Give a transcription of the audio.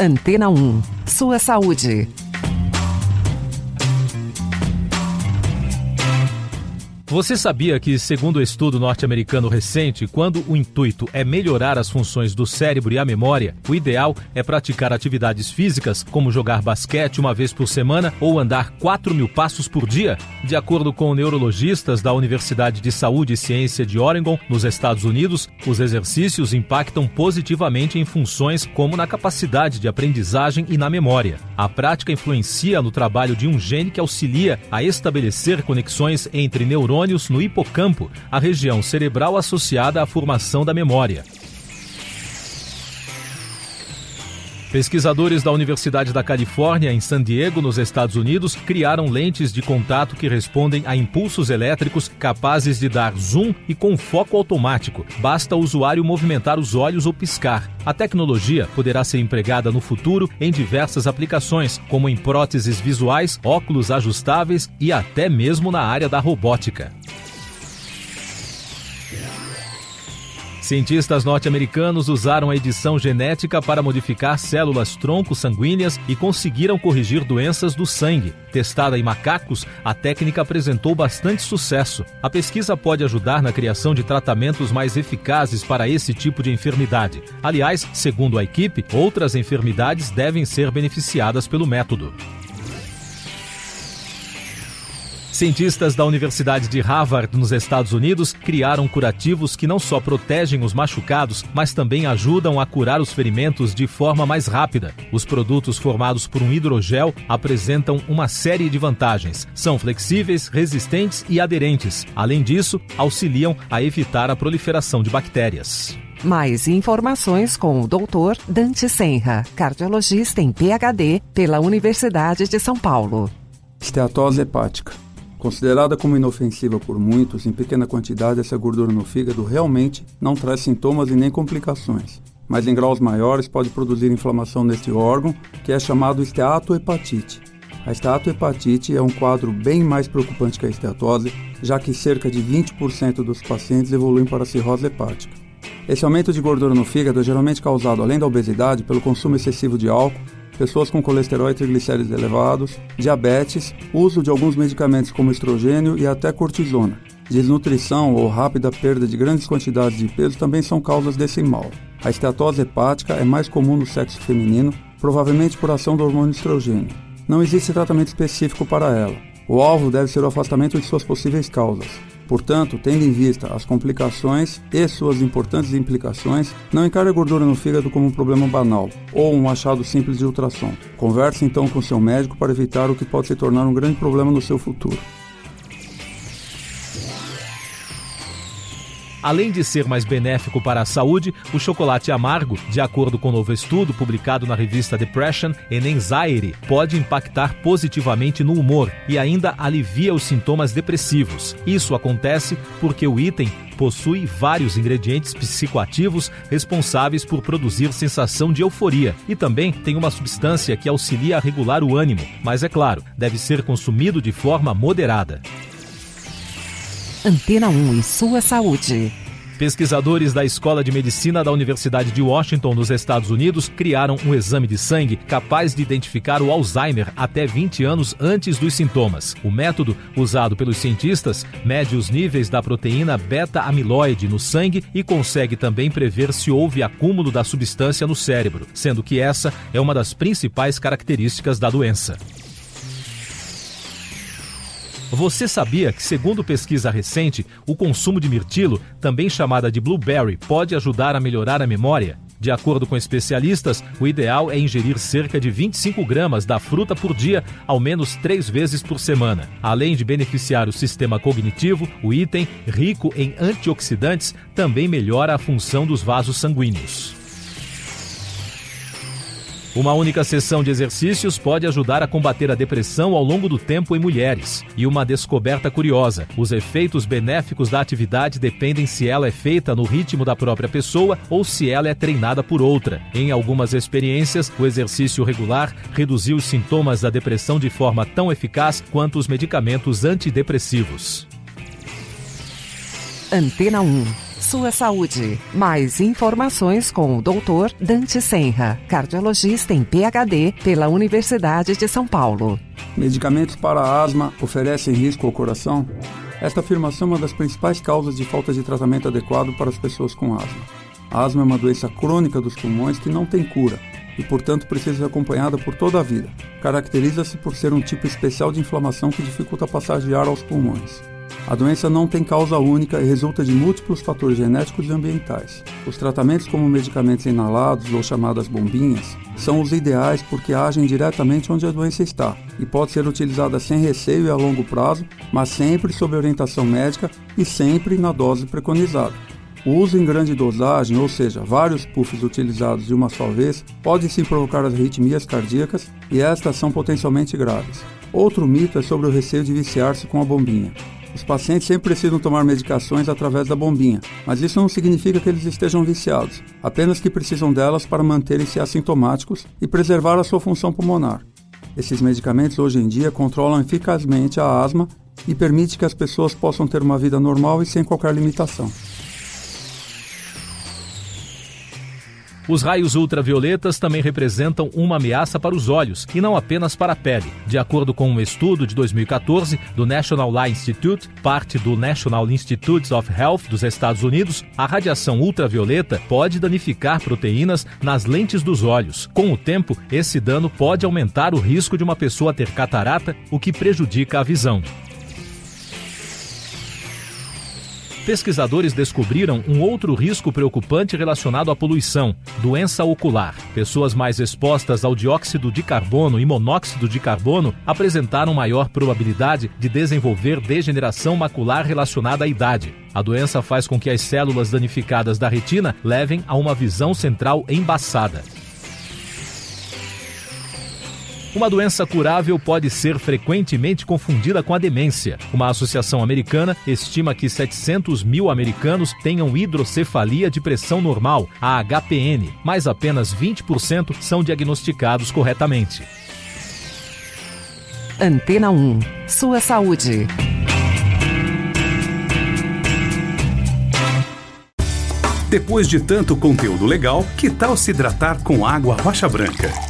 Antena 1. Sua saúde. Você sabia que, segundo o estudo norte-americano recente, quando o intuito é melhorar as funções do cérebro e a memória, o ideal é praticar atividades físicas, como jogar basquete uma vez por semana ou andar 4 mil passos por dia? De acordo com neurologistas da Universidade de Saúde e Ciência de Oregon, nos Estados Unidos, os exercícios impactam positivamente em funções como na capacidade de aprendizagem e na memória. A prática influencia no trabalho de um gene que auxilia a estabelecer conexões entre neurônios neurônios no hipocampo, a região cerebral associada à formação da memória. Pesquisadores da Universidade da Califórnia, em San Diego, nos Estados Unidos, criaram lentes de contato que respondem a impulsos elétricos capazes de dar zoom e com foco automático. Basta o usuário movimentar os olhos ou piscar. A tecnologia poderá ser empregada no futuro em diversas aplicações, como em próteses visuais, óculos ajustáveis e até mesmo na área da robótica. Cientistas norte-americanos usaram a edição genética para modificar células tronco sanguíneas e conseguiram corrigir doenças do sangue. Testada em macacos, a técnica apresentou bastante sucesso. A pesquisa pode ajudar na criação de tratamentos mais eficazes para esse tipo de enfermidade. Aliás, segundo a equipe, outras enfermidades devem ser beneficiadas pelo método. Cientistas da Universidade de Harvard, nos Estados Unidos, criaram curativos que não só protegem os machucados, mas também ajudam a curar os ferimentos de forma mais rápida. Os produtos formados por um hidrogel apresentam uma série de vantagens. São flexíveis, resistentes e aderentes. Além disso, auxiliam a evitar a proliferação de bactérias. Mais informações com o Dr. Dante Senra, cardiologista em PhD pela Universidade de São Paulo. Esteatose hepática. Considerada como inofensiva por muitos, em pequena quantidade essa gordura no fígado realmente não traz sintomas e nem complicações, mas em graus maiores pode produzir inflamação neste órgão, que é chamado esteatohepatite. A esteatohepatite é um quadro bem mais preocupante que a esteatose, já que cerca de 20% dos pacientes evoluem para cirrose hepática. Esse aumento de gordura no fígado é geralmente causado, além da obesidade, pelo consumo excessivo de álcool pessoas com colesterol e triglicéridos elevados, diabetes, uso de alguns medicamentos como estrogênio e até cortisona. Desnutrição ou rápida perda de grandes quantidades de peso também são causas desse mal. A esteatose hepática é mais comum no sexo feminino, provavelmente por ação do hormônio estrogênio. Não existe tratamento específico para ela. O alvo deve ser o afastamento de suas possíveis causas. Portanto, tendo em vista as complicações e suas importantes implicações, não encare a gordura no fígado como um problema banal ou um achado simples de ultrassom. Converse então com seu médico para evitar o que pode se tornar um grande problema no seu futuro. Além de ser mais benéfico para a saúde, o chocolate amargo, de acordo com um novo estudo publicado na revista Depression and Anxiety, pode impactar positivamente no humor e ainda alivia os sintomas depressivos. Isso acontece porque o item possui vários ingredientes psicoativos responsáveis por produzir sensação de euforia e também tem uma substância que auxilia a regular o ânimo, mas é claro, deve ser consumido de forma moderada. Antena 1 e sua saúde. Pesquisadores da Escola de Medicina da Universidade de Washington, nos Estados Unidos, criaram um exame de sangue capaz de identificar o Alzheimer até 20 anos antes dos sintomas. O método, usado pelos cientistas, mede os níveis da proteína beta-amiloide no sangue e consegue também prever se houve acúmulo da substância no cérebro, sendo que essa é uma das principais características da doença. Você sabia que, segundo pesquisa recente, o consumo de mirtilo, também chamada de blueberry, pode ajudar a melhorar a memória? De acordo com especialistas, o ideal é ingerir cerca de 25 gramas da fruta por dia, ao menos três vezes por semana. Além de beneficiar o sistema cognitivo, o item, rico em antioxidantes, também melhora a função dos vasos sanguíneos. Uma única sessão de exercícios pode ajudar a combater a depressão ao longo do tempo em mulheres. E uma descoberta curiosa: os efeitos benéficos da atividade dependem se ela é feita no ritmo da própria pessoa ou se ela é treinada por outra. Em algumas experiências, o exercício regular reduziu os sintomas da depressão de forma tão eficaz quanto os medicamentos antidepressivos. Antena 1 sua saúde. Mais informações com o Dr. Dante Senra, cardiologista em PhD pela Universidade de São Paulo. Medicamentos para asma oferecem risco ao coração? Esta afirmação é uma das principais causas de falta de tratamento adequado para as pessoas com asma. A asma é uma doença crônica dos pulmões que não tem cura e, portanto, precisa ser acompanhada por toda a vida. Caracteriza-se por ser um tipo especial de inflamação que dificulta a passagem de ar aos pulmões. A doença não tem causa única e resulta de múltiplos fatores genéticos e ambientais. Os tratamentos, como medicamentos inalados ou chamadas bombinhas, são os ideais porque agem diretamente onde a doença está e pode ser utilizada sem receio e a longo prazo, mas sempre sob orientação médica e sempre na dose preconizada. O uso em grande dosagem, ou seja, vários puffs utilizados de uma só vez, pode sim provocar as arritmias cardíacas e estas são potencialmente graves. Outro mito é sobre o receio de viciar-se com a bombinha. Os pacientes sempre precisam tomar medicações através da bombinha, mas isso não significa que eles estejam viciados, apenas que precisam delas para manterem-se assintomáticos e preservar a sua função pulmonar. Esses medicamentos hoje em dia controlam eficazmente a asma e permitem que as pessoas possam ter uma vida normal e sem qualquer limitação. Os raios ultravioletas também representam uma ameaça para os olhos e não apenas para a pele. De acordo com um estudo de 2014 do National Eye Institute, parte do National Institutes of Health dos Estados Unidos, a radiação ultravioleta pode danificar proteínas nas lentes dos olhos. Com o tempo, esse dano pode aumentar o risco de uma pessoa ter catarata, o que prejudica a visão. Pesquisadores descobriram um outro risco preocupante relacionado à poluição: doença ocular. Pessoas mais expostas ao dióxido de carbono e monóxido de carbono apresentaram maior probabilidade de desenvolver degeneração macular relacionada à idade. A doença faz com que as células danificadas da retina levem a uma visão central embaçada. Uma doença curável pode ser frequentemente confundida com a demência. Uma associação americana estima que 700 mil americanos tenham hidrocefalia de pressão normal, a HPN, mas apenas 20% são diagnosticados corretamente. Antena 1. Sua saúde. Depois de tanto conteúdo legal, que tal se hidratar com água rocha branca?